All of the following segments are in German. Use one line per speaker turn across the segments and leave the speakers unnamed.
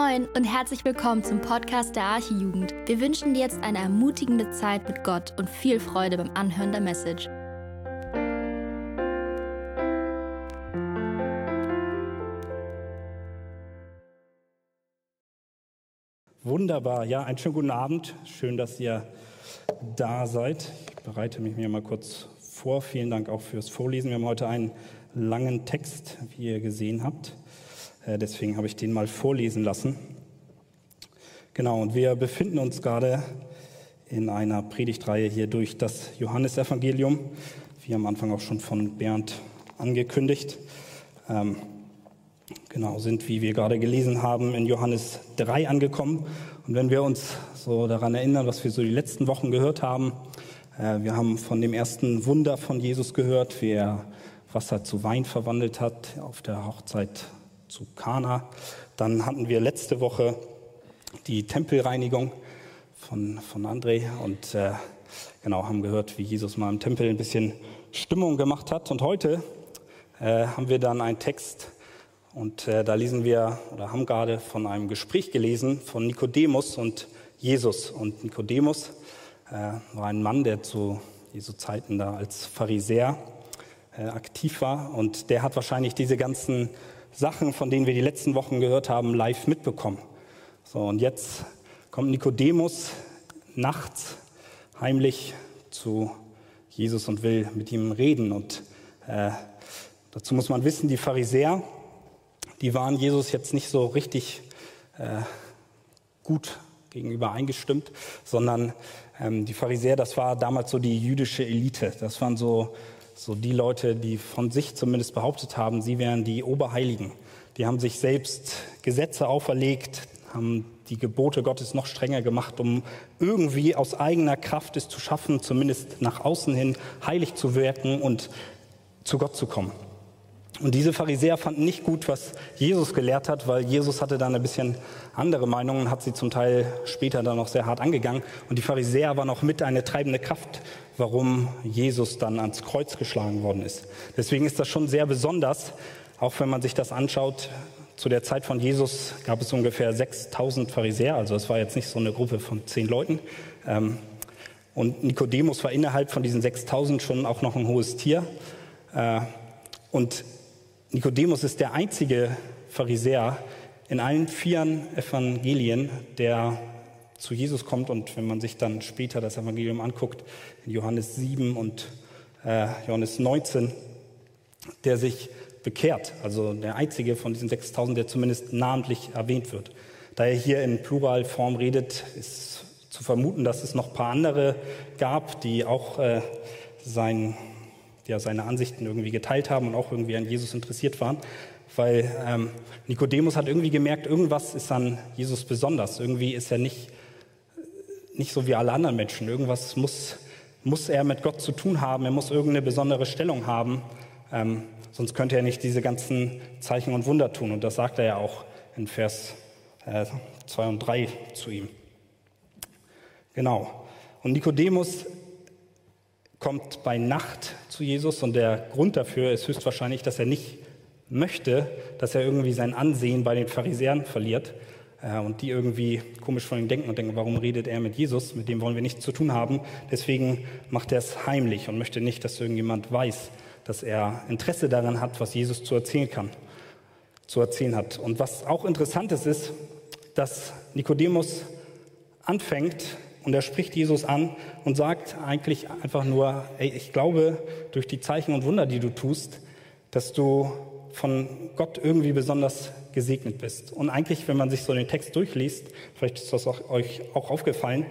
Moin und herzlich willkommen zum Podcast der Archijugend. Wir wünschen dir jetzt eine ermutigende Zeit mit Gott und viel Freude beim Anhören der Message.
Wunderbar, ja, einen schönen guten Abend. Schön, dass ihr da seid. Ich bereite mich mir mal kurz vor. Vielen Dank auch fürs Vorlesen. Wir haben heute einen langen Text, wie ihr gesehen habt. Äh, deswegen habe ich den mal vorlesen lassen. Genau, und wir befinden uns gerade in einer Predigtreihe hier durch das Johannesevangelium, wie am Anfang auch schon von Bernd angekündigt. Ähm, genau, sind, wie wir gerade gelesen haben, in Johannes 3 angekommen. Und wenn wir uns so daran erinnern, was wir so die letzten Wochen gehört haben, äh, wir haben von dem ersten Wunder von Jesus gehört, wie er Wasser zu Wein verwandelt hat auf der Hochzeit zu Kana. Dann hatten wir letzte Woche die Tempelreinigung von, von André und äh, genau haben gehört, wie Jesus mal im Tempel ein bisschen Stimmung gemacht hat. Und heute äh, haben wir dann einen Text und äh, da lesen wir oder haben gerade von einem Gespräch gelesen von Nikodemus und Jesus. Und Nikodemus äh, war ein Mann, der zu Jesu Zeiten da als Pharisäer äh, aktiv war und der hat wahrscheinlich diese ganzen Sachen, von denen wir die letzten Wochen gehört haben, live mitbekommen. So, und jetzt kommt Nikodemus nachts heimlich zu Jesus und will mit ihm reden. Und äh, dazu muss man wissen, die Pharisäer, die waren Jesus jetzt nicht so richtig äh, gut gegenüber eingestimmt, sondern ähm, die Pharisäer, das war damals so die jüdische Elite. Das waren so so die Leute, die von sich zumindest behauptet haben, sie wären die Oberheiligen. Die haben sich selbst Gesetze auferlegt, haben die Gebote Gottes noch strenger gemacht, um irgendwie aus eigener Kraft es zu schaffen, zumindest nach außen hin heilig zu wirken und zu Gott zu kommen. Und diese Pharisäer fanden nicht gut, was Jesus gelehrt hat, weil Jesus hatte dann ein bisschen andere Meinungen, hat sie zum Teil später dann noch sehr hart angegangen. Und die Pharisäer waren auch mit eine treibende Kraft, warum Jesus dann ans Kreuz geschlagen worden ist. Deswegen ist das schon sehr besonders, auch wenn man sich das anschaut. Zu der Zeit von Jesus gab es ungefähr 6000 Pharisäer, also es war jetzt nicht so eine Gruppe von zehn Leuten. Ähm, und Nikodemus war innerhalb von diesen 6000 schon auch noch ein hohes Tier. Äh, und Nikodemus ist der einzige Pharisäer in allen vier Evangelien, der zu Jesus kommt und wenn man sich dann später das Evangelium anguckt, in Johannes 7 und äh, Johannes 19, der sich bekehrt, also der einzige von diesen 6000, der zumindest namentlich erwähnt wird. Da er hier in Pluralform redet, ist zu vermuten, dass es noch ein paar andere gab, die auch äh, sein ja seine Ansichten irgendwie geteilt haben und auch irgendwie an Jesus interessiert waren. Weil ähm, Nikodemus hat irgendwie gemerkt, irgendwas ist an Jesus besonders. Irgendwie ist er nicht, nicht so wie alle anderen Menschen. Irgendwas muss, muss er mit Gott zu tun haben. Er muss irgendeine besondere Stellung haben. Ähm, sonst könnte er nicht diese ganzen Zeichen und Wunder tun. Und das sagt er ja auch in Vers äh, 2 und 3 zu ihm. Genau. Und Nikodemus kommt bei Nacht zu Jesus und der Grund dafür ist höchstwahrscheinlich, dass er nicht möchte, dass er irgendwie sein Ansehen bei den Pharisäern verliert äh, und die irgendwie komisch von ihm denken und denken, warum redet er mit Jesus? Mit dem wollen wir nichts zu tun haben. Deswegen macht er es heimlich und möchte nicht, dass irgendjemand weiß, dass er Interesse daran hat, was Jesus zu erzählen kann, zu erzählen hat. Und was auch interessant ist, ist, dass Nikodemus anfängt, und er spricht Jesus an und sagt eigentlich einfach nur, ey, ich glaube durch die Zeichen und Wunder, die du tust, dass du von Gott irgendwie besonders gesegnet bist. Und eigentlich, wenn man sich so den Text durchliest, vielleicht ist das auch, euch auch aufgefallen,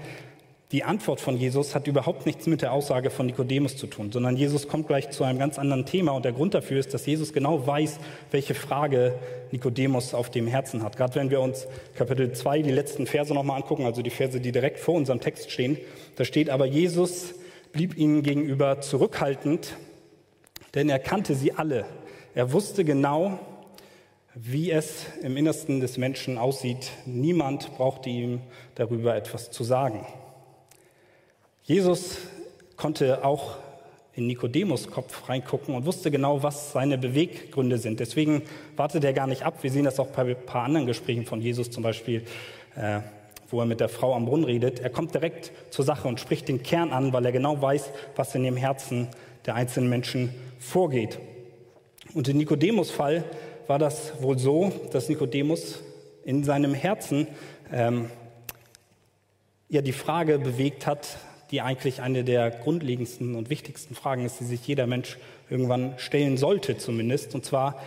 die Antwort von Jesus hat überhaupt nichts mit der Aussage von Nikodemus zu tun, sondern Jesus kommt gleich zu einem ganz anderen Thema und der Grund dafür ist, dass Jesus genau weiß, welche Frage Nikodemus auf dem Herzen hat. Gerade wenn wir uns Kapitel 2 die letzten Verse nochmal angucken, also die Verse, die direkt vor unserem Text stehen, da steht aber Jesus blieb ihnen gegenüber zurückhaltend, denn er kannte sie alle. Er wusste genau, wie es im Innersten des Menschen aussieht. Niemand brauchte ihm darüber etwas zu sagen. Jesus konnte auch in Nikodemus Kopf reingucken und wusste genau, was seine Beweggründe sind. Deswegen wartet er gar nicht ab. Wir sehen das auch bei ein paar anderen Gesprächen von Jesus zum Beispiel, äh, wo er mit der Frau am Brunnen redet. Er kommt direkt zur Sache und spricht den Kern an, weil er genau weiß, was in dem Herzen der einzelnen Menschen vorgeht. Und im Nikodemus Fall war das wohl so, dass Nikodemus in seinem Herzen ähm, ja die Frage bewegt hat, die eigentlich eine der grundlegendsten und wichtigsten Fragen ist, die sich jeder Mensch irgendwann stellen sollte zumindest. Und zwar,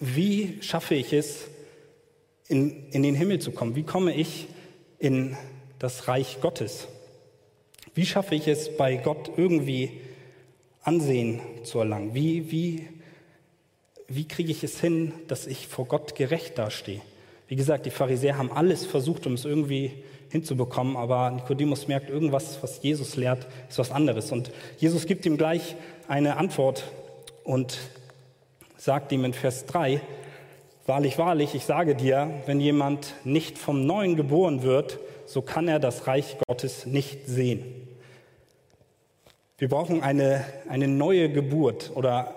wie schaffe ich es, in, in den Himmel zu kommen? Wie komme ich in das Reich Gottes? Wie schaffe ich es, bei Gott irgendwie Ansehen zu erlangen? Wie, wie, wie kriege ich es hin, dass ich vor Gott gerecht dastehe? Wie gesagt, die Pharisäer haben alles versucht, um es irgendwie hinzubekommen, aber Nikodemus merkt, irgendwas, was Jesus lehrt, ist was anderes. Und Jesus gibt ihm gleich eine Antwort und sagt ihm in Vers 3, Wahrlich, wahrlich, ich sage dir, wenn jemand nicht vom Neuen geboren wird, so kann er das Reich Gottes nicht sehen. Wir brauchen eine, eine neue Geburt oder,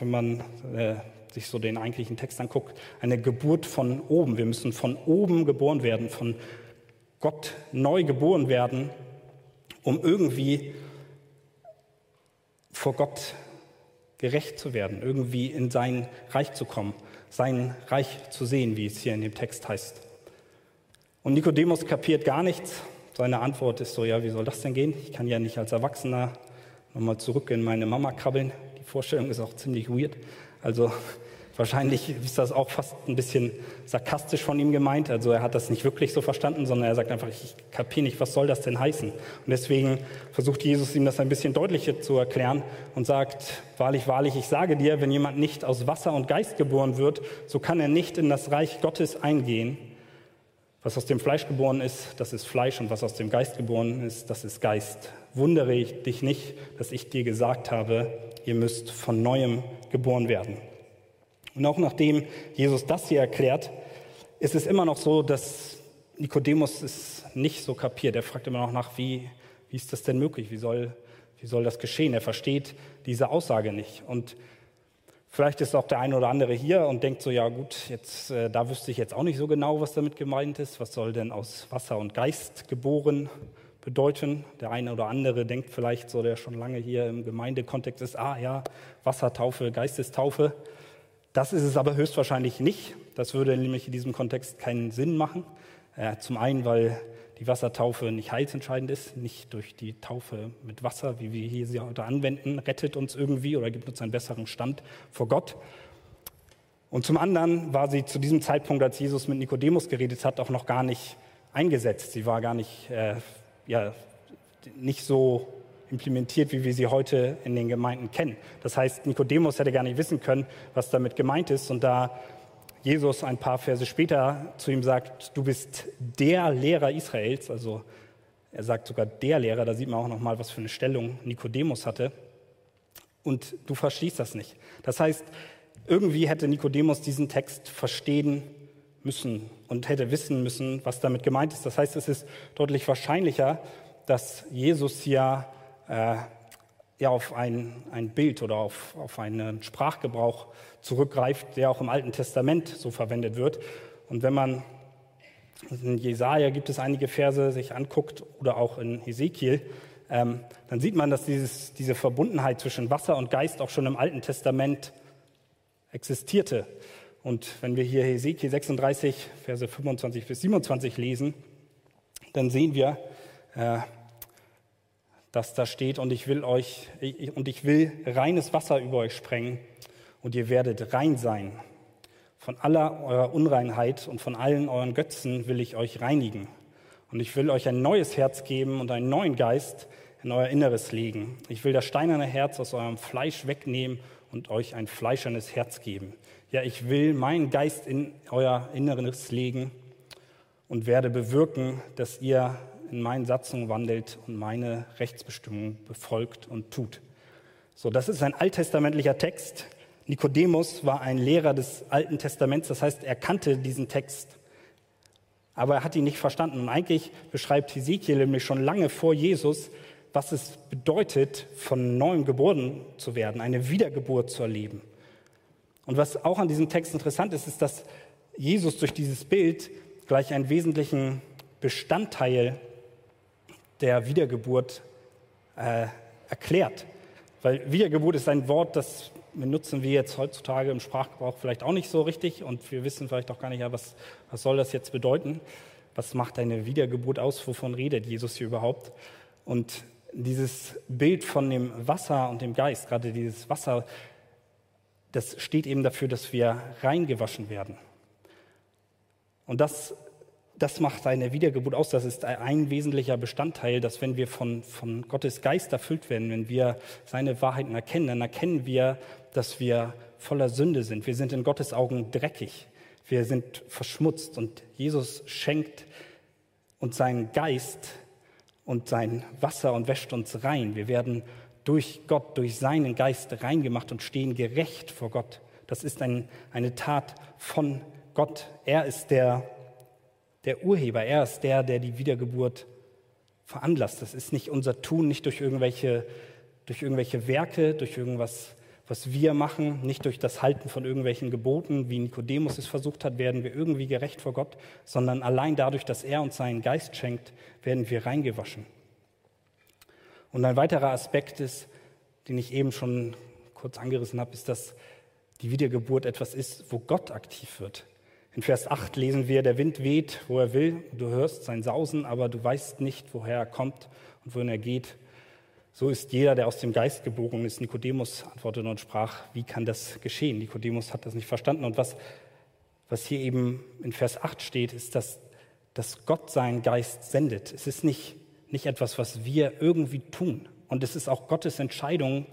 wenn man äh, sich so den eigentlichen Text anguckt, eine Geburt von oben. Wir müssen von oben geboren werden, von Gott neu geboren werden, um irgendwie vor Gott gerecht zu werden, irgendwie in sein Reich zu kommen, sein Reich zu sehen, wie es hier in dem Text heißt. Und Nikodemus kapiert gar nichts. Seine Antwort ist so, ja, wie soll das denn gehen? Ich kann ja nicht als Erwachsener nochmal zurück in meine Mama krabbeln. Die Vorstellung ist auch ziemlich weird. Also Wahrscheinlich ist das auch fast ein bisschen sarkastisch von ihm gemeint. Also er hat das nicht wirklich so verstanden, sondern er sagt einfach, ich kapiere nicht, was soll das denn heißen? Und deswegen versucht Jesus ihm das ein bisschen deutlicher zu erklären und sagt, wahrlich, wahrlich, ich sage dir, wenn jemand nicht aus Wasser und Geist geboren wird, so kann er nicht in das Reich Gottes eingehen. Was aus dem Fleisch geboren ist, das ist Fleisch und was aus dem Geist geboren ist, das ist Geist. Wundere ich dich nicht, dass ich dir gesagt habe, ihr müsst von neuem geboren werden. Und auch nachdem Jesus das hier erklärt, ist es immer noch so, dass Nikodemus es nicht so kapiert. Er fragt immer noch nach, wie, wie ist das denn möglich? Wie soll, wie soll das geschehen? Er versteht diese Aussage nicht. Und vielleicht ist auch der eine oder andere hier und denkt so, ja gut, jetzt, äh, da wüsste ich jetzt auch nicht so genau, was damit gemeint ist. Was soll denn aus Wasser und Geist geboren bedeuten? Der eine oder andere denkt vielleicht so, der schon lange hier im Gemeindekontext ist, ah ja, Wassertaufe, Geistestaufe. Das ist es aber höchstwahrscheinlich nicht. Das würde nämlich in diesem Kontext keinen Sinn machen. Äh, zum einen, weil die Wassertaufe nicht heilsentscheidend ist, nicht durch die Taufe mit Wasser, wie wir hier sie heute anwenden, rettet uns irgendwie oder gibt uns einen besseren Stand vor Gott. Und zum anderen war sie zu diesem Zeitpunkt, als Jesus mit Nikodemus geredet hat, auch noch gar nicht eingesetzt. Sie war gar nicht, äh, ja, nicht so implementiert, wie wir sie heute in den Gemeinden kennen. Das heißt, Nikodemus hätte gar nicht wissen können, was damit gemeint ist. Und da Jesus ein paar Verse später zu ihm sagt, du bist der Lehrer Israels, also er sagt sogar der Lehrer, da sieht man auch noch mal, was für eine Stellung Nikodemus hatte. Und du verstehst das nicht. Das heißt, irgendwie hätte Nikodemus diesen Text verstehen müssen und hätte wissen müssen, was damit gemeint ist. Das heißt, es ist deutlich wahrscheinlicher, dass Jesus hier äh, ja, auf ein, ein Bild oder auf, auf einen Sprachgebrauch zurückgreift, der auch im Alten Testament so verwendet wird. Und wenn man in Jesaja gibt es einige Verse sich anguckt oder auch in Ezekiel, ähm, dann sieht man, dass dieses, diese Verbundenheit zwischen Wasser und Geist auch schon im Alten Testament existierte. Und wenn wir hier Ezekiel 36, Verse 25 bis 27 lesen, dann sehen wir, äh, dass da steht, und ich will euch, und ich will reines Wasser über euch sprengen, und ihr werdet rein sein. Von aller eurer Unreinheit und von allen euren Götzen will ich euch reinigen. Und ich will euch ein neues Herz geben und einen neuen Geist in euer Inneres legen. Ich will das steinerne Herz aus eurem Fleisch wegnehmen und euch ein fleischernes Herz geben. Ja, ich will meinen Geist in euer Inneres legen und werde bewirken, dass ihr in meinen Satzungen wandelt und meine Rechtsbestimmungen befolgt und tut. So, das ist ein alttestamentlicher Text. Nikodemus war ein Lehrer des Alten Testaments, das heißt, er kannte diesen Text, aber er hat ihn nicht verstanden. Und eigentlich beschreibt Hesekiel nämlich schon lange vor Jesus was es bedeutet, von neuem geboren zu werden, eine Wiedergeburt zu erleben. Und was auch an diesem Text interessant ist, ist, dass Jesus durch dieses Bild gleich einen wesentlichen Bestandteil der Wiedergeburt äh, erklärt. Weil Wiedergeburt ist ein Wort, das benutzen wir jetzt heutzutage im Sprachgebrauch vielleicht auch nicht so richtig und wir wissen vielleicht auch gar nicht, ja, was, was soll das jetzt bedeuten? Was macht eine Wiedergeburt aus? Wovon redet Jesus hier überhaupt? Und dieses Bild von dem Wasser und dem Geist, gerade dieses Wasser, das steht eben dafür, dass wir reingewaschen werden. Und das das macht eine Wiedergeburt aus. Das ist ein wesentlicher Bestandteil, dass wenn wir von, von Gottes Geist erfüllt werden, wenn wir seine Wahrheiten erkennen, dann erkennen wir, dass wir voller Sünde sind. Wir sind in Gottes Augen dreckig. Wir sind verschmutzt und Jesus schenkt uns seinen Geist und sein Wasser und wäscht uns rein. Wir werden durch Gott, durch seinen Geist reingemacht und stehen gerecht vor Gott. Das ist ein, eine Tat von Gott. Er ist der der Urheber. Er ist der, der die Wiedergeburt veranlasst. Das ist nicht unser Tun, nicht durch irgendwelche, durch irgendwelche Werke, durch irgendwas, was wir machen, nicht durch das Halten von irgendwelchen Geboten, wie Nikodemus es versucht hat, werden wir irgendwie gerecht vor Gott, sondern allein dadurch, dass er uns seinen Geist schenkt, werden wir reingewaschen. Und ein weiterer Aspekt ist, den ich eben schon kurz angerissen habe, ist, dass die Wiedergeburt etwas ist, wo Gott aktiv wird. In Vers 8 lesen wir, der Wind weht, wo er will, du hörst sein Sausen, aber du weißt nicht, woher er kommt und wohin er geht. So ist jeder, der aus dem Geist geboren ist. Nikodemus antwortete und sprach, wie kann das geschehen? Nikodemus hat das nicht verstanden. Und was, was hier eben in Vers 8 steht, ist, dass, dass Gott seinen Geist sendet. Es ist nicht, nicht etwas, was wir irgendwie tun. Und es ist auch Gottes Entscheidung,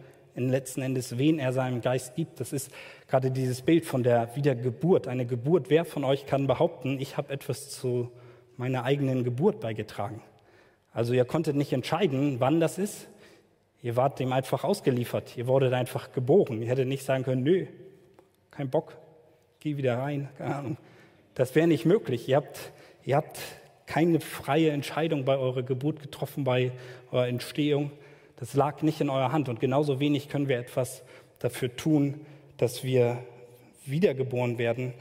letzten Endes, wen er seinem Geist gibt. Das ist gerade dieses Bild von der Wiedergeburt. Eine Geburt, wer von euch kann behaupten, ich habe etwas zu meiner eigenen Geburt beigetragen? Also ihr konntet nicht entscheiden, wann das ist. Ihr wart dem einfach ausgeliefert. Ihr wurdet einfach geboren. Ihr hättet nicht sagen können, nö, kein Bock, geh wieder rein. Keine Ahnung. Das wäre nicht möglich. Ihr habt, ihr habt keine freie Entscheidung bei eurer Geburt getroffen, bei eurer Entstehung. Das lag nicht in eurer Hand und genauso wenig können wir etwas dafür tun, dass wir wiedergeboren werden.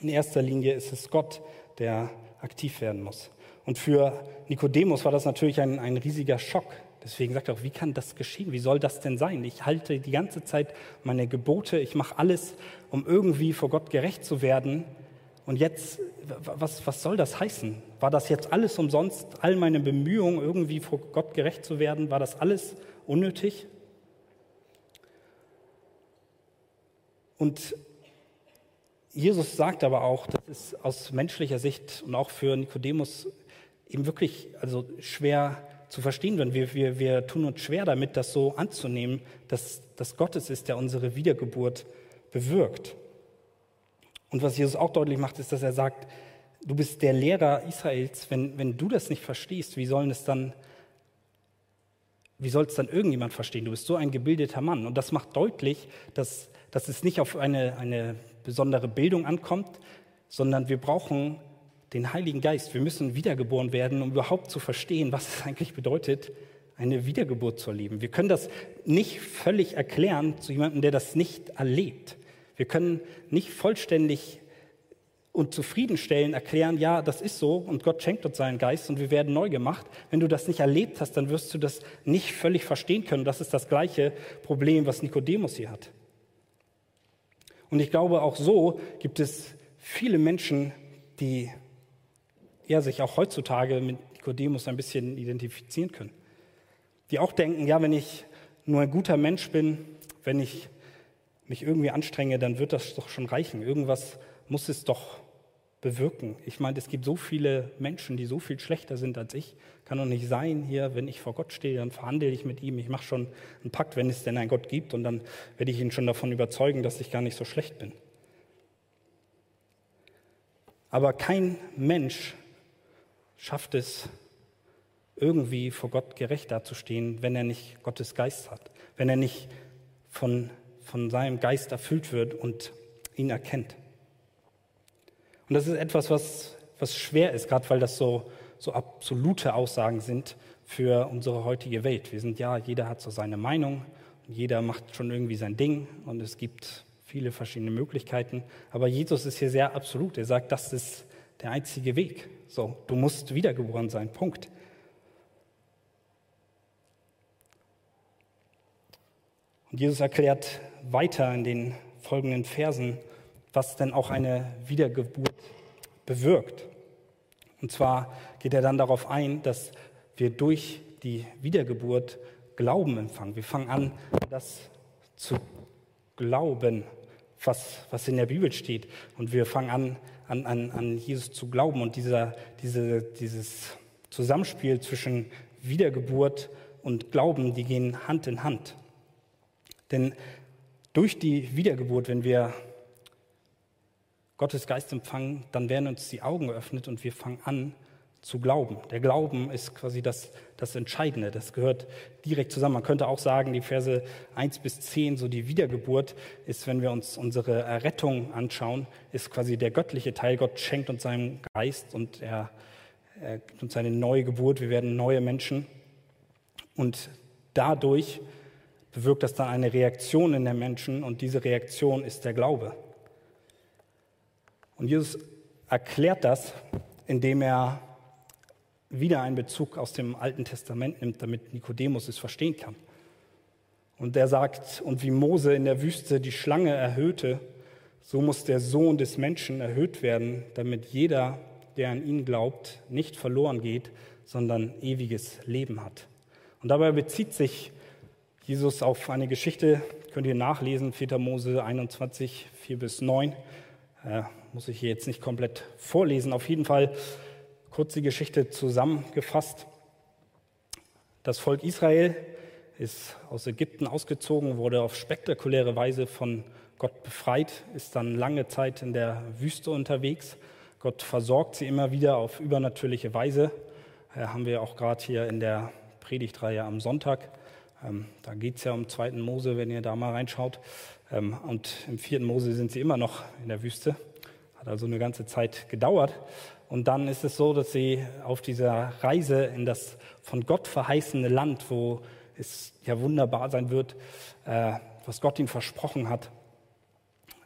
In erster Linie ist es Gott, der aktiv werden muss. Und für Nikodemus war das natürlich ein, ein riesiger Schock. Deswegen sagt er auch, wie kann das geschehen? Wie soll das denn sein? Ich halte die ganze Zeit meine Gebote, ich mache alles, um irgendwie vor Gott gerecht zu werden. Und jetzt, was, was soll das heißen? War das jetzt alles umsonst? All meine Bemühungen, irgendwie vor Gott gerecht zu werden, war das alles unnötig? Und Jesus sagt aber auch, das ist aus menschlicher Sicht und auch für Nikodemus eben wirklich also schwer zu verstehen wird. Wir, wir, wir tun uns schwer damit, das so anzunehmen, dass, dass Gott es ist, der unsere Wiedergeburt bewirkt. Und was Jesus auch deutlich macht, ist, dass er sagt, du bist der Lehrer Israels. Wenn, wenn du das nicht verstehst, wie sollen es dann, wie soll es dann irgendjemand verstehen? Du bist so ein gebildeter Mann. Und das macht deutlich, dass, dass es nicht auf eine, eine besondere Bildung ankommt, sondern wir brauchen den Heiligen Geist. Wir müssen wiedergeboren werden, um überhaupt zu verstehen, was es eigentlich bedeutet, eine Wiedergeburt zu erleben. Wir können das nicht völlig erklären zu jemandem, der das nicht erlebt. Wir können nicht vollständig und zufriedenstellend erklären, ja, das ist so und Gott schenkt uns seinen Geist und wir werden neu gemacht. Wenn du das nicht erlebt hast, dann wirst du das nicht völlig verstehen können. Das ist das gleiche Problem, was Nikodemus hier hat. Und ich glaube, auch so gibt es viele Menschen, die ja, sich auch heutzutage mit Nikodemus ein bisschen identifizieren können. Die auch denken, ja, wenn ich nur ein guter Mensch bin, wenn ich mich irgendwie anstrenge, dann wird das doch schon reichen. Irgendwas muss es doch bewirken. Ich meine, es gibt so viele Menschen, die so viel schlechter sind als ich. Kann doch nicht sein, hier, wenn ich vor Gott stehe, dann verhandle ich mit ihm. Ich mache schon einen Pakt, wenn es denn einen Gott gibt, und dann werde ich ihn schon davon überzeugen, dass ich gar nicht so schlecht bin. Aber kein Mensch schafft es, irgendwie vor Gott gerecht dazustehen, wenn er nicht Gottes Geist hat, wenn er nicht von von seinem Geist erfüllt wird und ihn erkennt. Und das ist etwas, was, was schwer ist, gerade weil das so, so absolute Aussagen sind für unsere heutige Welt. Wir sind ja, jeder hat so seine Meinung, jeder macht schon irgendwie sein Ding und es gibt viele verschiedene Möglichkeiten. Aber Jesus ist hier sehr absolut. Er sagt, das ist der einzige Weg. So, du musst wiedergeboren sein. Punkt. Und Jesus erklärt weiter in den folgenden Versen, was denn auch eine Wiedergeburt bewirkt. Und zwar geht er dann darauf ein, dass wir durch die Wiedergeburt Glauben empfangen. Wir fangen an, das zu glauben, was, was in der Bibel steht. Und wir fangen an, an, an, an Jesus zu glauben. Und dieser, diese, dieses Zusammenspiel zwischen Wiedergeburt und Glauben, die gehen Hand in Hand. Denn durch die Wiedergeburt, wenn wir Gottes Geist empfangen, dann werden uns die Augen geöffnet und wir fangen an zu glauben. Der Glauben ist quasi das, das Entscheidende, das gehört direkt zusammen. Man könnte auch sagen, die Verse 1 bis 10, so die Wiedergeburt ist, wenn wir uns unsere Errettung anschauen, ist quasi der göttliche Teil. Gott schenkt uns seinen Geist und er, er gibt uns eine neue Geburt. Wir werden neue Menschen. Und dadurch bewirkt das dann eine Reaktion in den Menschen und diese Reaktion ist der Glaube. Und Jesus erklärt das, indem er wieder einen Bezug aus dem Alten Testament nimmt, damit Nikodemus es verstehen kann. Und er sagt, und wie Mose in der Wüste die Schlange erhöhte, so muss der Sohn des Menschen erhöht werden, damit jeder, der an ihn glaubt, nicht verloren geht, sondern ewiges Leben hat. Und dabei bezieht sich Jesus auf eine Geschichte, könnt ihr nachlesen, 4. Mose 21, 4 bis 9. Äh, muss ich hier jetzt nicht komplett vorlesen. Auf jeden Fall kurz die Geschichte zusammengefasst. Das Volk Israel ist aus Ägypten ausgezogen, wurde auf spektakuläre Weise von Gott befreit, ist dann lange Zeit in der Wüste unterwegs. Gott versorgt sie immer wieder auf übernatürliche Weise. Äh, haben wir auch gerade hier in der Predigtreihe am Sonntag ähm, da geht es ja um 2. Mose, wenn ihr da mal reinschaut. Ähm, und im 4. Mose sind sie immer noch in der Wüste. Hat also eine ganze Zeit gedauert. Und dann ist es so, dass sie auf dieser Reise in das von Gott verheißene Land, wo es ja wunderbar sein wird, äh, was Gott ihnen versprochen hat,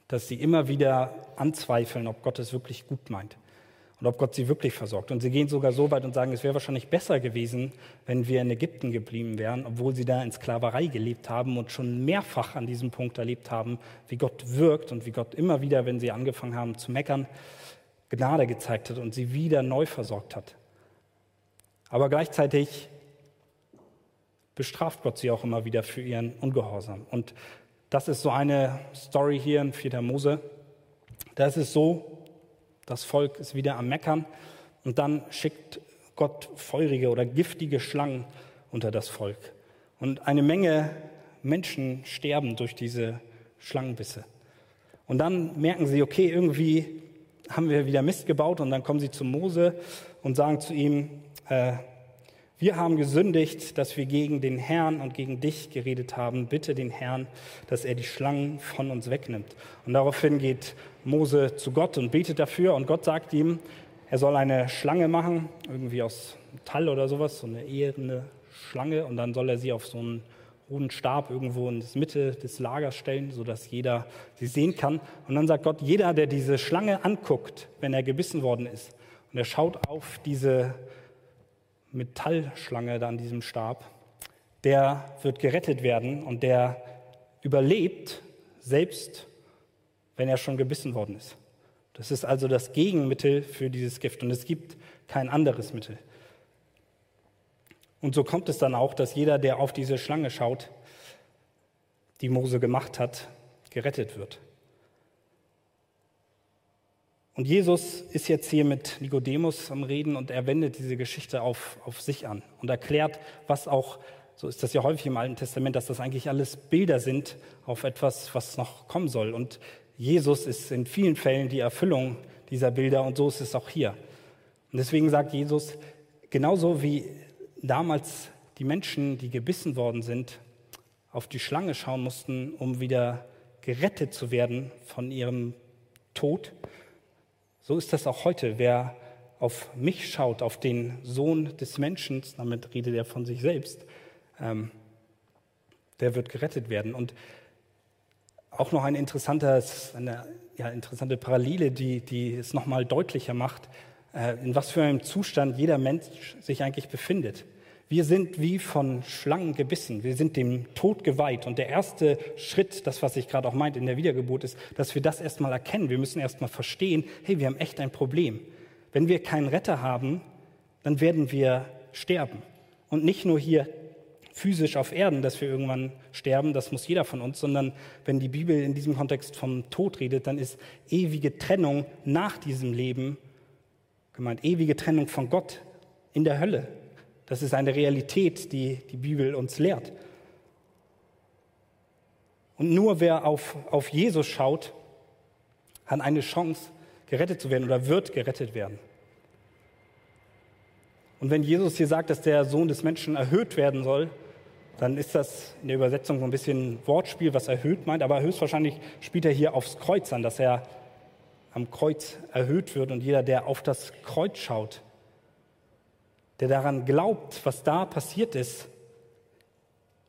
dass sie immer wieder anzweifeln, ob Gott es wirklich gut meint und ob Gott sie wirklich versorgt. Und sie gehen sogar so weit und sagen, es wäre wahrscheinlich besser gewesen, wenn wir in Ägypten geblieben wären, obwohl sie da in Sklaverei gelebt haben und schon mehrfach an diesem Punkt erlebt haben, wie Gott wirkt und wie Gott immer wieder, wenn sie angefangen haben zu meckern, Gnade gezeigt hat und sie wieder neu versorgt hat. Aber gleichzeitig bestraft Gott sie auch immer wieder für ihren Ungehorsam. Und das ist so eine Story hier in 4. Mose. Da ist es so, das Volk ist wieder am Meckern und dann schickt Gott feurige oder giftige Schlangen unter das Volk. Und eine Menge Menschen sterben durch diese Schlangenbisse. Und dann merken sie, okay, irgendwie haben wir wieder Mist gebaut und dann kommen sie zu Mose und sagen zu ihm, äh, wir haben gesündigt, dass wir gegen den Herrn und gegen dich geredet haben. Bitte den Herrn, dass er die Schlangen von uns wegnimmt. Und daraufhin geht Mose zu Gott und betet dafür. Und Gott sagt ihm, er soll eine Schlange machen, irgendwie aus Metall oder sowas, so eine eherne Schlange. Und dann soll er sie auf so einen hohen Stab irgendwo in die Mitte des Lagers stellen, sodass jeder sie sehen kann. Und dann sagt Gott, jeder, der diese Schlange anguckt, wenn er gebissen worden ist, und er schaut auf diese Metallschlange da an diesem Stab, der wird gerettet werden und der überlebt, selbst wenn er schon gebissen worden ist. Das ist also das Gegenmittel für dieses Gift und es gibt kein anderes Mittel. Und so kommt es dann auch, dass jeder, der auf diese Schlange schaut, die Mose gemacht hat, gerettet wird. Und Jesus ist jetzt hier mit Nikodemus am Reden und er wendet diese Geschichte auf, auf sich an und erklärt, was auch, so ist das ja häufig im Alten Testament, dass das eigentlich alles Bilder sind auf etwas, was noch kommen soll. Und Jesus ist in vielen Fällen die Erfüllung dieser Bilder und so ist es auch hier. Und deswegen sagt Jesus, genauso wie damals die Menschen, die gebissen worden sind, auf die Schlange schauen mussten, um wieder gerettet zu werden von ihrem Tod, so ist das auch heute. Wer auf mich schaut, auf den Sohn des Menschen, damit redet er von sich selbst, ähm, der wird gerettet werden. Und auch noch ein eine ja, interessante Parallele, die, die es nochmal deutlicher macht, äh, in was für einem Zustand jeder Mensch sich eigentlich befindet. Wir sind wie von Schlangen gebissen. Wir sind dem Tod geweiht. Und der erste Schritt, das, was ich gerade auch meinte in der Wiedergeburt, ist, dass wir das erstmal erkennen. Wir müssen erstmal verstehen, hey, wir haben echt ein Problem. Wenn wir keinen Retter haben, dann werden wir sterben. Und nicht nur hier physisch auf Erden, dass wir irgendwann sterben, das muss jeder von uns, sondern wenn die Bibel in diesem Kontext vom Tod redet, dann ist ewige Trennung nach diesem Leben gemeint, ewige Trennung von Gott in der Hölle. Das ist eine Realität, die die Bibel uns lehrt. Und nur wer auf, auf Jesus schaut, hat eine Chance, gerettet zu werden oder wird gerettet werden. Und wenn Jesus hier sagt, dass der Sohn des Menschen erhöht werden soll, dann ist das in der Übersetzung so ein bisschen Wortspiel, was erhöht meint, aber höchstwahrscheinlich spielt er hier aufs Kreuz an, dass er am Kreuz erhöht wird und jeder, der auf das Kreuz schaut, der daran glaubt, was da passiert ist,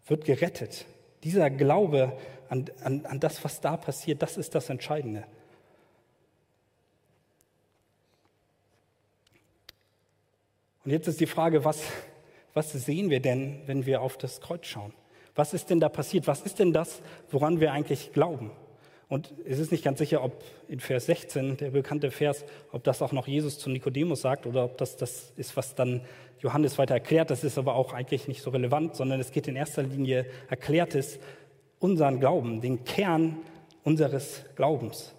wird gerettet. Dieser Glaube an, an, an das, was da passiert, das ist das Entscheidende. Und jetzt ist die Frage, was, was sehen wir denn, wenn wir auf das Kreuz schauen? Was ist denn da passiert? Was ist denn das, woran wir eigentlich glauben? Und es ist nicht ganz sicher, ob in Vers 16, der bekannte Vers, ob das auch noch Jesus zu Nikodemus sagt oder ob das das ist, was dann Johannes weiter erklärt. Das ist aber auch eigentlich nicht so relevant, sondern es geht in erster Linie, erklärt es unseren Glauben, den Kern unseres Glaubens.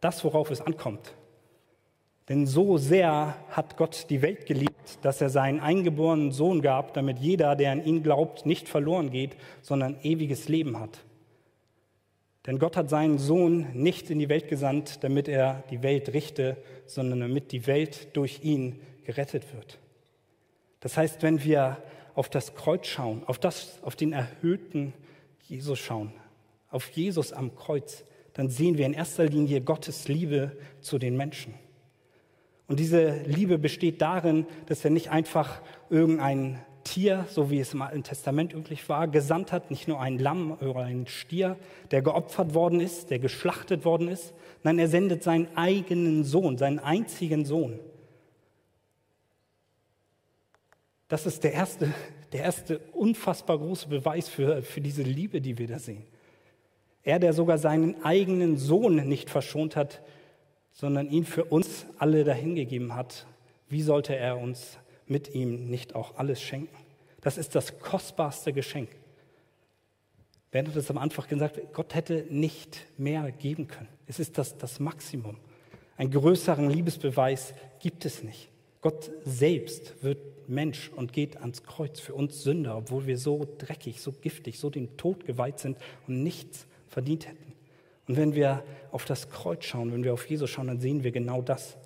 Das, worauf es ankommt. Denn so sehr hat Gott die Welt geliebt, dass er seinen eingeborenen Sohn gab, damit jeder, der an ihn glaubt, nicht verloren geht, sondern ewiges Leben hat. Denn Gott hat seinen Sohn nicht in die Welt gesandt, damit er die Welt richte, sondern damit die Welt durch ihn gerettet wird. Das heißt, wenn wir auf das Kreuz schauen, auf, das, auf den erhöhten Jesus schauen, auf Jesus am Kreuz, dann sehen wir in erster Linie Gottes Liebe zu den Menschen. Und diese Liebe besteht darin, dass er nicht einfach irgendein Tier, so wie es im Alten Testament üblich war, gesandt hat, nicht nur ein Lamm oder ein Stier, der geopfert worden ist, der geschlachtet worden ist. Nein, er sendet seinen eigenen Sohn, seinen einzigen Sohn. Das ist der erste, der erste unfassbar große Beweis für, für diese Liebe, die wir da sehen. Er, der sogar seinen eigenen Sohn nicht verschont hat, sondern ihn für uns alle dahingegeben hat. Wie sollte er uns mit ihm nicht auch alles schenken? Das ist das kostbarste Geschenk. Bernd hat es am Anfang gesagt, Gott hätte nicht mehr geben können. Es ist das, das Maximum. Einen größeren Liebesbeweis gibt es nicht. Gott selbst wird Mensch und geht ans Kreuz für uns Sünder, obwohl wir so dreckig, so giftig, so dem Tod geweiht sind und nichts verdient hätten. Und wenn wir auf das Kreuz schauen, wenn wir auf Jesus schauen, dann sehen wir genau das.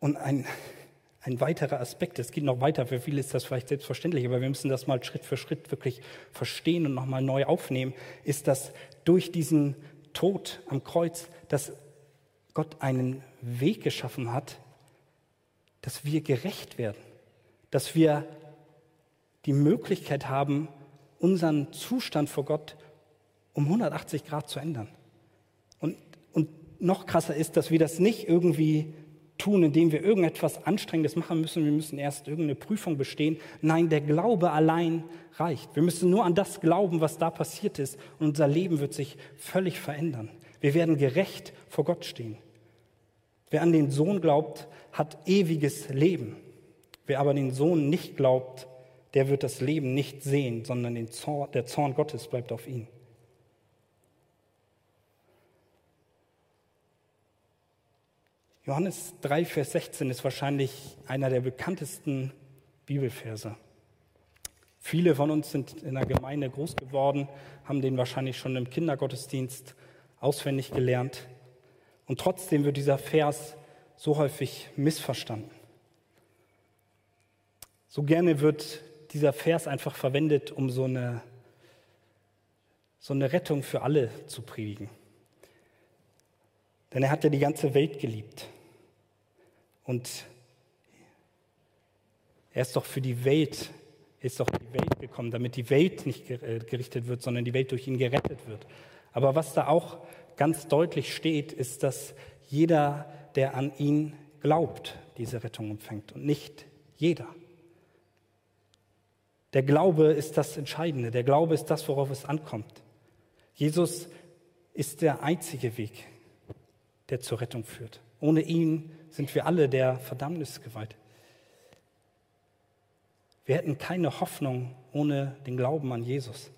Und ein, ein weiterer Aspekt, es geht noch weiter, für viele ist das vielleicht selbstverständlich, aber wir müssen das mal Schritt für Schritt wirklich verstehen und nochmal neu aufnehmen, ist, dass durch diesen Tod am Kreuz, dass Gott einen Weg geschaffen hat, dass wir gerecht werden, dass wir die Möglichkeit haben, unseren Zustand vor Gott um 180 Grad zu ändern. Und, und noch krasser ist, dass wir das nicht irgendwie tun, indem wir irgendetwas Anstrengendes machen müssen. Wir müssen erst irgendeine Prüfung bestehen. Nein, der Glaube allein reicht. Wir müssen nur an das glauben, was da passiert ist. Und unser Leben wird sich völlig verändern. Wir werden gerecht vor Gott stehen. Wer an den Sohn glaubt, hat ewiges Leben. Wer aber den Sohn nicht glaubt, der wird das Leben nicht sehen, sondern Zorn, der Zorn Gottes bleibt auf ihn. Johannes 3, Vers 16 ist wahrscheinlich einer der bekanntesten Bibelverse. Viele von uns sind in der Gemeinde groß geworden, haben den wahrscheinlich schon im Kindergottesdienst auswendig gelernt. Und trotzdem wird dieser Vers so häufig missverstanden. So gerne wird dieser Vers einfach verwendet, um so eine, so eine Rettung für alle zu predigen. Denn er hat ja die ganze Welt geliebt. Und er ist doch für die Welt, ist doch die Welt gekommen, damit die Welt nicht äh, gerichtet wird, sondern die Welt durch ihn gerettet wird. Aber was da auch ganz deutlich steht, ist, dass jeder, der an ihn glaubt, diese Rettung empfängt und nicht jeder. Der Glaube ist das Entscheidende. Der Glaube ist das, worauf es ankommt. Jesus ist der einzige Weg, der zur Rettung führt. Ohne ihn sind wir alle der Verdammnis geweiht. Wir hätten keine Hoffnung ohne den Glauben an Jesus.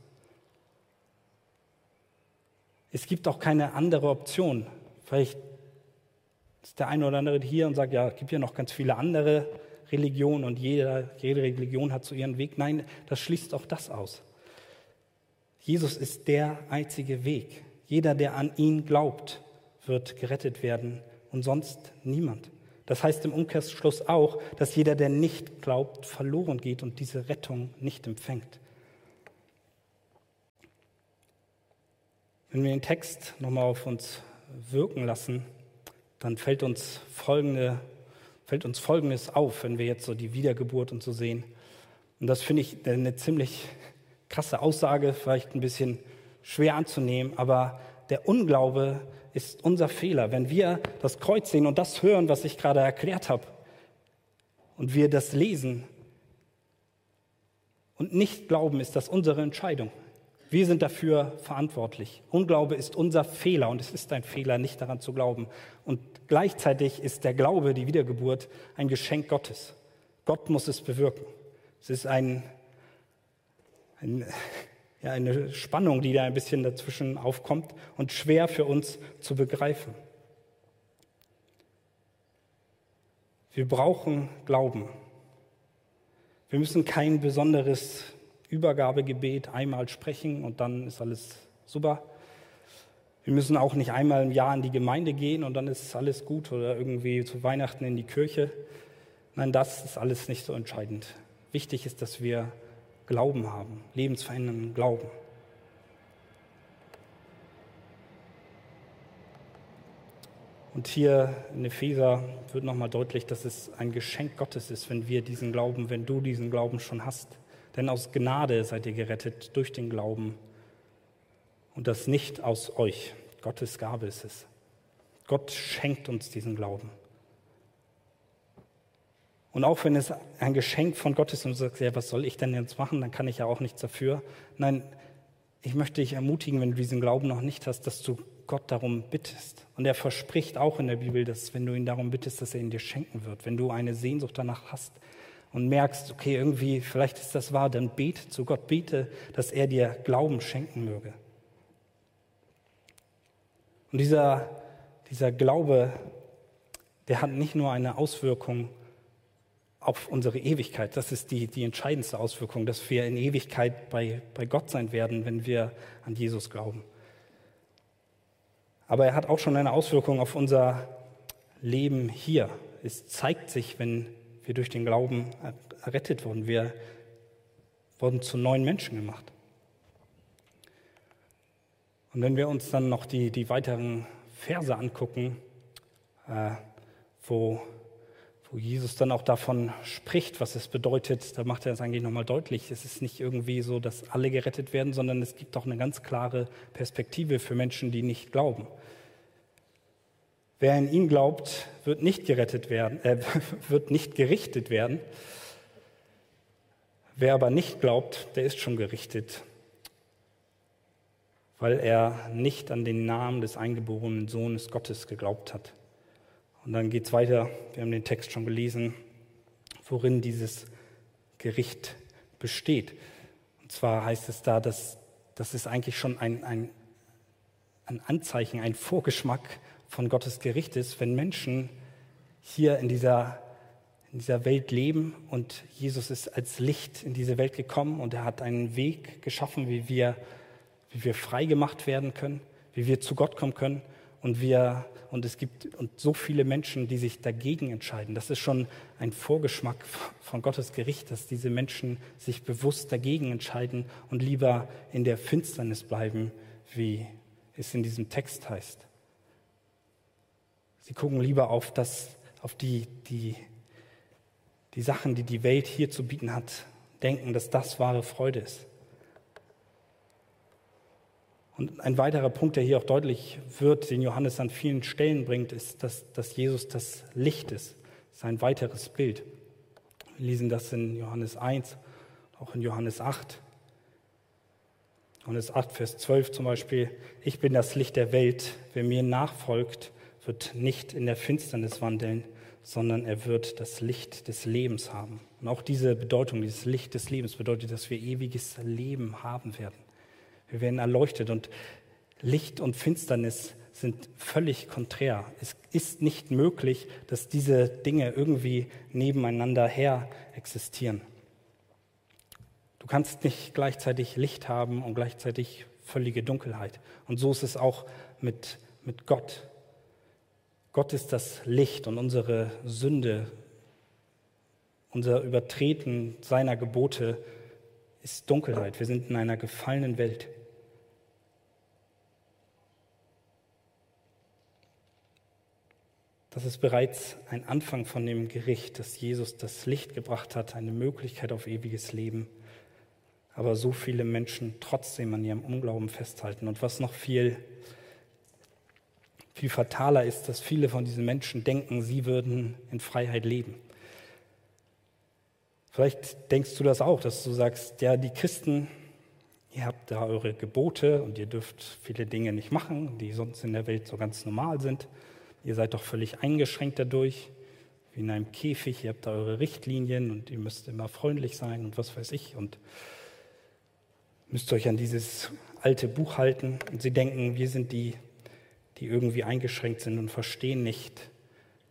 Es gibt auch keine andere Option. Vielleicht ist der eine oder andere hier und sagt, ja, es gibt ja noch ganz viele andere Religionen und jede, jede Religion hat so ihren Weg. Nein, das schließt auch das aus. Jesus ist der einzige Weg. Jeder, der an ihn glaubt, wird gerettet werden und sonst niemand. Das heißt im Umkehrschluss auch, dass jeder, der nicht glaubt, verloren geht und diese Rettung nicht empfängt. Wenn wir den Text nochmal auf uns wirken lassen, dann fällt uns, folgende, fällt uns Folgendes auf, wenn wir jetzt so die Wiedergeburt und so sehen. Und das finde ich eine ziemlich krasse Aussage, vielleicht ein bisschen schwer anzunehmen, aber der Unglaube ist unser Fehler. Wenn wir das Kreuz sehen und das hören, was ich gerade erklärt habe, und wir das lesen und nicht glauben, ist das unsere Entscheidung. Wir sind dafür verantwortlich. Unglaube ist unser Fehler und es ist ein Fehler, nicht daran zu glauben. Und gleichzeitig ist der Glaube, die Wiedergeburt, ein Geschenk Gottes. Gott muss es bewirken. Es ist ein, ein, ja, eine Spannung, die da ein bisschen dazwischen aufkommt und schwer für uns zu begreifen. Wir brauchen Glauben. Wir müssen kein besonderes Übergabegebet einmal sprechen und dann ist alles super. Wir müssen auch nicht einmal im Jahr in die Gemeinde gehen und dann ist alles gut oder irgendwie zu Weihnachten in die Kirche. Nein, das ist alles nicht so entscheidend. Wichtig ist, dass wir Glauben haben, lebensverändernden Glauben. Und hier in Epheser wird nochmal deutlich, dass es ein Geschenk Gottes ist, wenn wir diesen Glauben, wenn du diesen Glauben schon hast. Denn aus Gnade seid ihr gerettet durch den Glauben und das nicht aus euch. Gottes Gabe ist es. Gott schenkt uns diesen Glauben. Und auch wenn es ein Geschenk von Gott ist und du sagst, ja, was soll ich denn jetzt machen, dann kann ich ja auch nichts dafür. Nein, ich möchte dich ermutigen, wenn du diesen Glauben noch nicht hast, dass du Gott darum bittest. Und er verspricht auch in der Bibel, dass wenn du ihn darum bittest, dass er ihn dir schenken wird. Wenn du eine Sehnsucht danach hast, und merkst, okay, irgendwie, vielleicht ist das wahr, dann bete zu Gott, bete, dass er dir Glauben schenken möge. Und dieser, dieser Glaube, der hat nicht nur eine Auswirkung auf unsere Ewigkeit, das ist die, die entscheidendste Auswirkung, dass wir in Ewigkeit bei, bei Gott sein werden, wenn wir an Jesus glauben. Aber er hat auch schon eine Auswirkung auf unser Leben hier. Es zeigt sich, wenn wir durch den Glauben errettet wurden. Wir wurden zu neuen Menschen gemacht. Und wenn wir uns dann noch die, die weiteren Verse angucken, äh, wo, wo Jesus dann auch davon spricht, was es bedeutet, da macht er es eigentlich nochmal deutlich. Es ist nicht irgendwie so, dass alle gerettet werden, sondern es gibt auch eine ganz klare Perspektive für Menschen, die nicht glauben. Wer in ihn glaubt, wird nicht gerettet werden, äh, wird nicht gerichtet werden. Wer aber nicht glaubt, der ist schon gerichtet, weil er nicht an den Namen des eingeborenen Sohnes Gottes geglaubt hat. Und dann geht es weiter, wir haben den Text schon gelesen, worin dieses Gericht besteht. Und zwar heißt es da, dass das ist eigentlich schon ein, ein, ein Anzeichen, ein Vorgeschmack von Gottes Gericht ist, wenn Menschen hier in dieser, in dieser Welt leben und Jesus ist als Licht in diese Welt gekommen und er hat einen Weg geschaffen, wie wir, wie wir frei gemacht werden können, wie wir zu Gott kommen können und wir und es gibt und so viele Menschen, die sich dagegen entscheiden. Das ist schon ein Vorgeschmack von Gottes Gericht, dass diese Menschen sich bewusst dagegen entscheiden und lieber in der Finsternis bleiben, wie es in diesem Text heißt. Sie gucken lieber auf, das, auf die, die, die Sachen, die die Welt hier zu bieten hat, denken, dass das wahre Freude ist. Und ein weiterer Punkt, der hier auch deutlich wird, den Johannes an vielen Stellen bringt, ist, dass, dass Jesus das Licht ist. Das ist ein weiteres Bild. Wir lesen das in Johannes 1, auch in Johannes 8. Johannes 8, Vers 12 zum Beispiel. Ich bin das Licht der Welt. Wer mir nachfolgt, wird nicht in der Finsternis wandeln, sondern er wird das Licht des Lebens haben. Und auch diese Bedeutung, dieses Licht des Lebens bedeutet, dass wir ewiges Leben haben werden. Wir werden erleuchtet und Licht und Finsternis sind völlig konträr. Es ist nicht möglich, dass diese Dinge irgendwie nebeneinander her existieren. Du kannst nicht gleichzeitig Licht haben und gleichzeitig völlige Dunkelheit. Und so ist es auch mit, mit Gott. Gott ist das Licht und unsere Sünde, unser Übertreten seiner Gebote ist Dunkelheit. Wir sind in einer gefallenen Welt. Das ist bereits ein Anfang von dem Gericht, dass Jesus das Licht gebracht hat, eine Möglichkeit auf ewiges Leben. Aber so viele Menschen trotzdem an ihrem Unglauben festhalten. Und was noch viel, viel fataler ist, dass viele von diesen Menschen denken, sie würden in Freiheit leben. Vielleicht denkst du das auch, dass du sagst, ja, die Christen, ihr habt da eure Gebote und ihr dürft viele Dinge nicht machen, die sonst in der Welt so ganz normal sind. Ihr seid doch völlig eingeschränkt dadurch, wie in einem Käfig. Ihr habt da eure Richtlinien und ihr müsst immer freundlich sein und was weiß ich. Und müsst euch an dieses alte Buch halten. Und sie denken, wir sind die, die irgendwie eingeschränkt sind und verstehen nicht,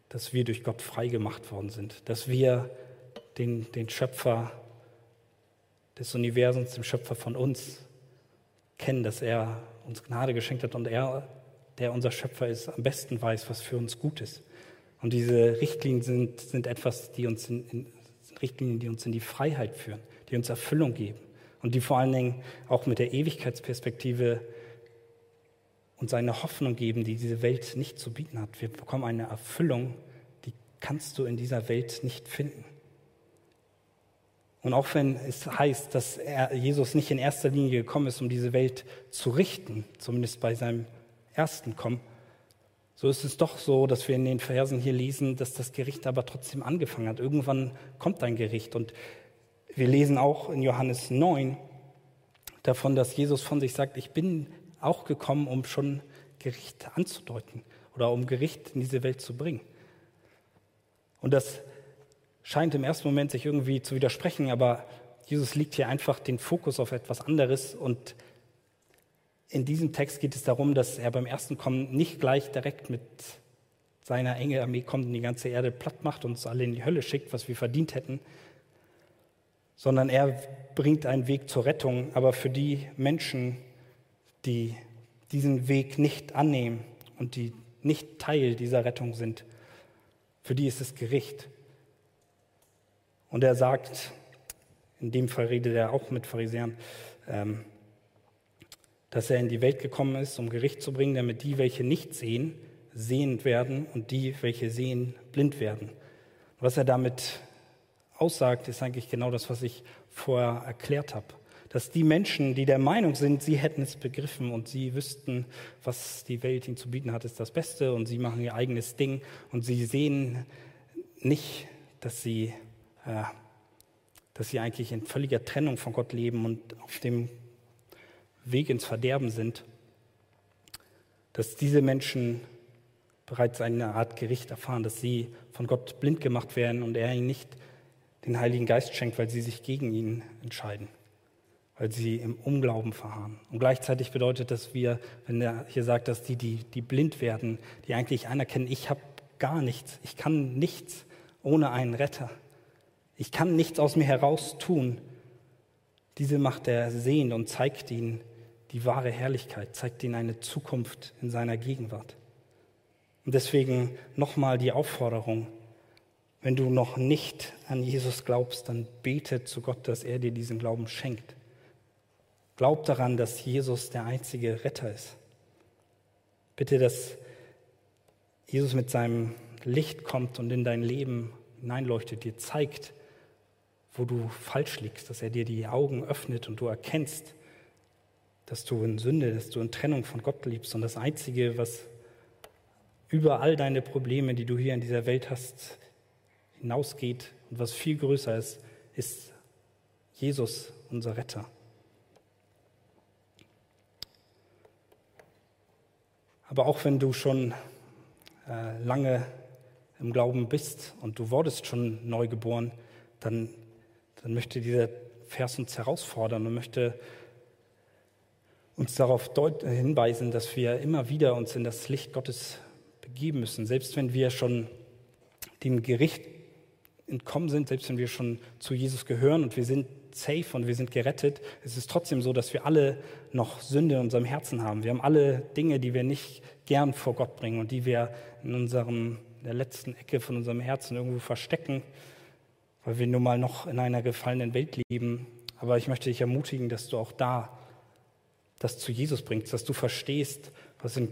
dass wir durch Gott frei gemacht worden sind. Dass wir den, den Schöpfer des Universums, den Schöpfer von uns, kennen, dass er uns Gnade geschenkt hat und er der unser Schöpfer ist, am besten weiß, was für uns gut ist. Und diese Richtlinien sind, sind etwas, die uns in, in, Richtlinien, die uns in die Freiheit führen, die uns Erfüllung geben und die vor allen Dingen auch mit der Ewigkeitsperspektive uns eine Hoffnung geben, die diese Welt nicht zu bieten hat. Wir bekommen eine Erfüllung, die kannst du in dieser Welt nicht finden. Und auch wenn es heißt, dass Jesus nicht in erster Linie gekommen ist, um diese Welt zu richten, zumindest bei seinem ersten kommen, so ist es doch so, dass wir in den Versen hier lesen, dass das Gericht aber trotzdem angefangen hat. Irgendwann kommt ein Gericht. Und wir lesen auch in Johannes 9 davon, dass Jesus von sich sagt, ich bin auch gekommen, um schon Gericht anzudeuten oder um Gericht in diese Welt zu bringen. Und das scheint im ersten Moment sich irgendwie zu widersprechen, aber Jesus legt hier einfach den Fokus auf etwas anderes und in diesem Text geht es darum, dass er beim ersten Kommen nicht gleich direkt mit seiner Engelarmee kommt und die ganze Erde platt macht und uns alle in die Hölle schickt, was wir verdient hätten, sondern er bringt einen Weg zur Rettung. Aber für die Menschen, die diesen Weg nicht annehmen und die nicht Teil dieser Rettung sind, für die ist es Gericht. Und er sagt, in dem Fall redet er auch mit Pharisäern, ähm, dass er in die Welt gekommen ist, um Gericht zu bringen, damit die, welche nicht sehen, sehend werden und die, welche sehen, blind werden. Was er damit aussagt, ist eigentlich genau das, was ich vorher erklärt habe. Dass die Menschen, die der Meinung sind, sie hätten es begriffen und sie wüssten, was die Welt ihnen zu bieten hat, ist das Beste und sie machen ihr eigenes Ding und sie sehen nicht, dass sie, äh, dass sie eigentlich in völliger Trennung von Gott leben und auf dem Weg ins Verderben sind, dass diese Menschen bereits eine Art Gericht erfahren, dass sie von Gott blind gemacht werden und er ihnen nicht den Heiligen Geist schenkt, weil sie sich gegen ihn entscheiden, weil sie im Unglauben verharren. Und gleichzeitig bedeutet das, wir, wenn er hier sagt, dass die, die, die blind werden, die eigentlich anerkennen, ich habe gar nichts, ich kann nichts ohne einen Retter. Ich kann nichts aus mir heraus tun. Diese macht er sehend und zeigt ihnen, die wahre Herrlichkeit, zeigt ihnen eine Zukunft in seiner Gegenwart. Und deswegen nochmal die Aufforderung, wenn du noch nicht an Jesus glaubst, dann bete zu Gott, dass er dir diesen Glauben schenkt. Glaub daran, dass Jesus der einzige Retter ist. Bitte, dass Jesus mit seinem Licht kommt und in dein Leben hineinleuchtet, dir zeigt, wo du falsch liegst, dass er dir die Augen öffnet und du erkennst, dass du in Sünde, dass du in Trennung von Gott liebst. Und das Einzige, was über all deine Probleme, die du hier in dieser Welt hast, hinausgeht und was viel größer ist, ist Jesus, unser Retter. Aber auch wenn du schon äh, lange im Glauben bist und du wurdest schon neu geboren, dann, dann möchte dieser Vers uns herausfordern und möchte uns darauf hinweisen, dass wir immer wieder uns in das Licht Gottes begeben müssen, selbst wenn wir schon dem Gericht entkommen sind, selbst wenn wir schon zu Jesus gehören und wir sind safe und wir sind gerettet, es ist trotzdem so, dass wir alle noch Sünde in unserem Herzen haben. Wir haben alle Dinge, die wir nicht gern vor Gott bringen und die wir in unserem in der letzten Ecke von unserem Herzen irgendwo verstecken, weil wir nun mal noch in einer gefallenen Welt leben. Aber ich möchte dich ermutigen, dass du auch da das zu Jesus bringst, dass du verstehst, was in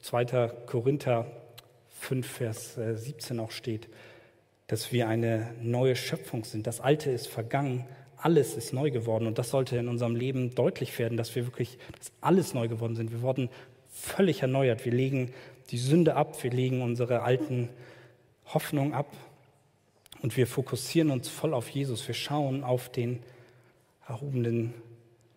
2. Korinther 5, Vers 17 äh, auch steht, dass wir eine neue Schöpfung sind. Das Alte ist vergangen, alles ist neu geworden. Und das sollte in unserem Leben deutlich werden, dass wir wirklich, dass alles neu geworden sind. Wir wurden völlig erneuert. Wir legen die Sünde ab, wir legen unsere alten Hoffnungen ab und wir fokussieren uns voll auf Jesus. Wir schauen auf den erhobenen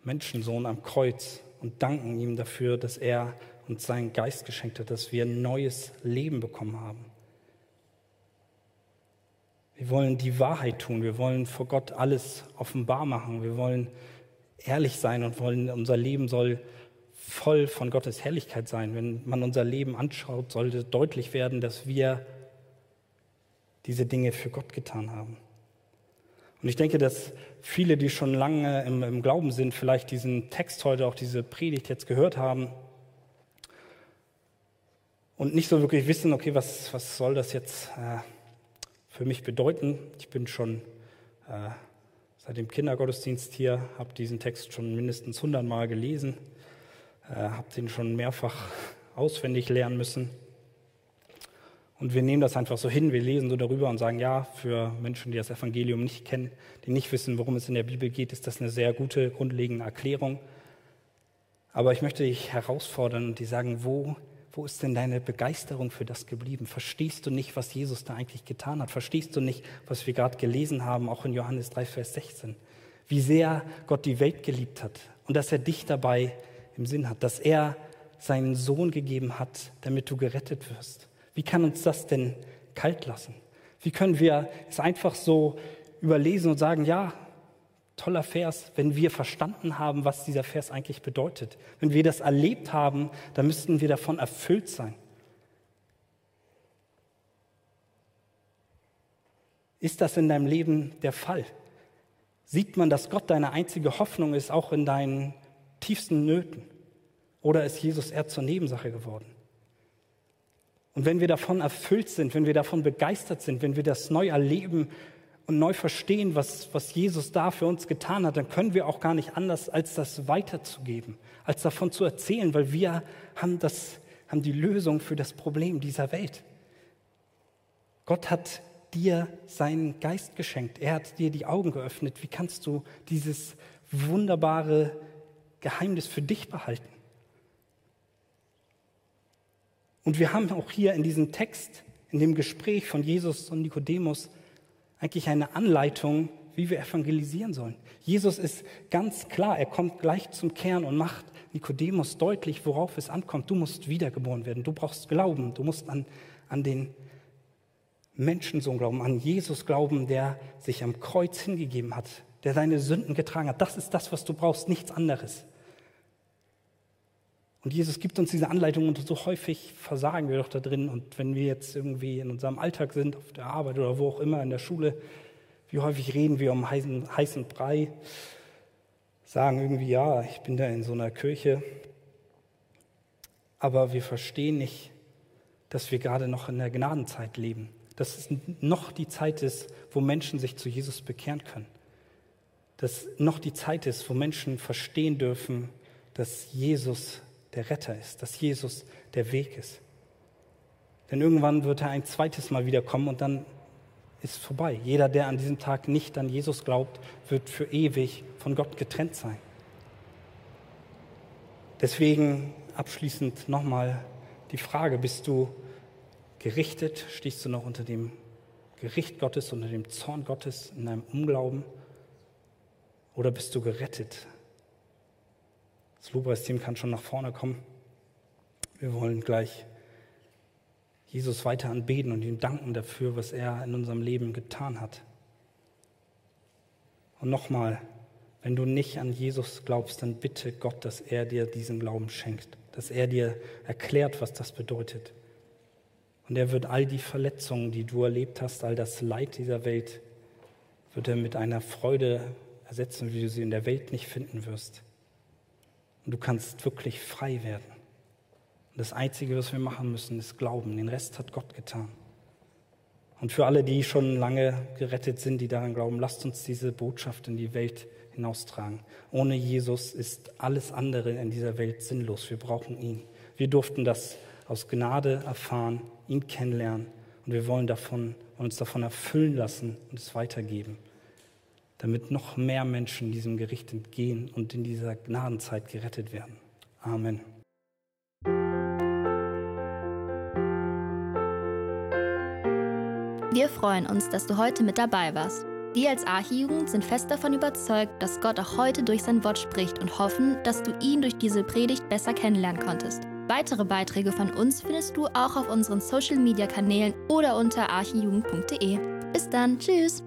Menschensohn am Kreuz und danken ihm dafür, dass er uns seinen Geist geschenkt hat, dass wir ein neues Leben bekommen haben. Wir wollen die Wahrheit tun. Wir wollen vor Gott alles offenbar machen. Wir wollen ehrlich sein und wollen, unser Leben soll voll von Gottes Herrlichkeit sein. Wenn man unser Leben anschaut, sollte deutlich werden, dass wir diese Dinge für Gott getan haben. Und ich denke, dass viele, die schon lange im, im Glauben sind, vielleicht diesen Text heute, auch diese Predigt jetzt gehört haben und nicht so wirklich wissen, okay, was, was soll das jetzt äh, für mich bedeuten. Ich bin schon äh, seit dem Kindergottesdienst hier, habe diesen Text schon mindestens hundertmal gelesen, äh, habe den schon mehrfach auswendig lernen müssen. Und wir nehmen das einfach so hin, wir lesen so darüber und sagen, ja, für Menschen, die das Evangelium nicht kennen, die nicht wissen, worum es in der Bibel geht, ist das eine sehr gute, grundlegende Erklärung. Aber ich möchte dich herausfordern und die sagen, wo, wo ist denn deine Begeisterung für das geblieben? Verstehst du nicht, was Jesus da eigentlich getan hat? Verstehst du nicht, was wir gerade gelesen haben, auch in Johannes 3, Vers 16? Wie sehr Gott die Welt geliebt hat und dass er dich dabei im Sinn hat, dass er seinen Sohn gegeben hat, damit du gerettet wirst. Wie kann uns das denn kalt lassen? Wie können wir es einfach so überlesen und sagen, ja, toller Vers, wenn wir verstanden haben, was dieser Vers eigentlich bedeutet. Wenn wir das erlebt haben, dann müssten wir davon erfüllt sein. Ist das in deinem Leben der Fall? Sieht man, dass Gott deine einzige Hoffnung ist, auch in deinen tiefsten Nöten? Oder ist Jesus eher zur Nebensache geworden? Und wenn wir davon erfüllt sind, wenn wir davon begeistert sind, wenn wir das neu erleben und neu verstehen, was, was Jesus da für uns getan hat, dann können wir auch gar nicht anders, als das weiterzugeben, als davon zu erzählen, weil wir haben, das, haben die Lösung für das Problem dieser Welt. Gott hat dir seinen Geist geschenkt. Er hat dir die Augen geöffnet. Wie kannst du dieses wunderbare Geheimnis für dich behalten? Und wir haben auch hier in diesem Text, in dem Gespräch von Jesus und Nikodemus, eigentlich eine Anleitung, wie wir evangelisieren sollen. Jesus ist ganz klar, er kommt gleich zum Kern und macht Nikodemus deutlich, worauf es ankommt. Du musst wiedergeboren werden, du brauchst Glauben, du musst an, an den Menschensohn glauben, an Jesus glauben, der sich am Kreuz hingegeben hat, der seine Sünden getragen hat. Das ist das, was du brauchst, nichts anderes. Und Jesus gibt uns diese Anleitung und so häufig versagen wir doch da drin. Und wenn wir jetzt irgendwie in unserem Alltag sind, auf der Arbeit oder wo auch immer, in der Schule, wie häufig reden wir um heißen, heißen Brei, sagen irgendwie, ja, ich bin da in so einer Kirche. Aber wir verstehen nicht, dass wir gerade noch in der Gnadenzeit leben. Dass es noch die Zeit ist, wo Menschen sich zu Jesus bekehren können. Dass noch die Zeit ist, wo Menschen verstehen dürfen, dass Jesus der Retter ist, dass Jesus der Weg ist. Denn irgendwann wird er ein zweites Mal wiederkommen und dann ist vorbei. Jeder, der an diesem Tag nicht an Jesus glaubt, wird für ewig von Gott getrennt sein. Deswegen abschließend nochmal die Frage, bist du gerichtet? Stehst du noch unter dem Gericht Gottes, unter dem Zorn Gottes in deinem Unglauben? Oder bist du gerettet? Das Lobpreisteam kann schon nach vorne kommen. Wir wollen gleich Jesus weiter anbeten und ihm danken dafür, was er in unserem Leben getan hat. Und nochmal, wenn du nicht an Jesus glaubst, dann bitte Gott, dass er dir diesen Glauben schenkt, dass er dir erklärt, was das bedeutet. Und er wird all die Verletzungen, die du erlebt hast, all das Leid dieser Welt, wird er mit einer Freude ersetzen, wie du sie in der Welt nicht finden wirst. Und du kannst wirklich frei werden. Und das Einzige, was wir machen müssen, ist Glauben. Den Rest hat Gott getan. Und für alle, die schon lange gerettet sind, die daran glauben, lasst uns diese Botschaft in die Welt hinaustragen. Ohne Jesus ist alles andere in dieser Welt sinnlos. Wir brauchen ihn. Wir durften das aus Gnade erfahren, ihn kennenlernen und wir wollen davon, uns davon erfüllen lassen und es weitergeben, damit noch mehr Menschen diesem Gericht entgehen und in dieser Gnadenzeit gerettet werden. Amen.
Wir freuen uns, dass du heute mit dabei warst. Wir als Archijugend sind fest davon überzeugt, dass Gott auch heute durch sein Wort spricht und hoffen, dass du ihn durch diese Predigt besser kennenlernen konntest. Weitere Beiträge von uns findest du auch auf unseren Social Media Kanälen oder unter archijugend.de. Bis dann, tschüss!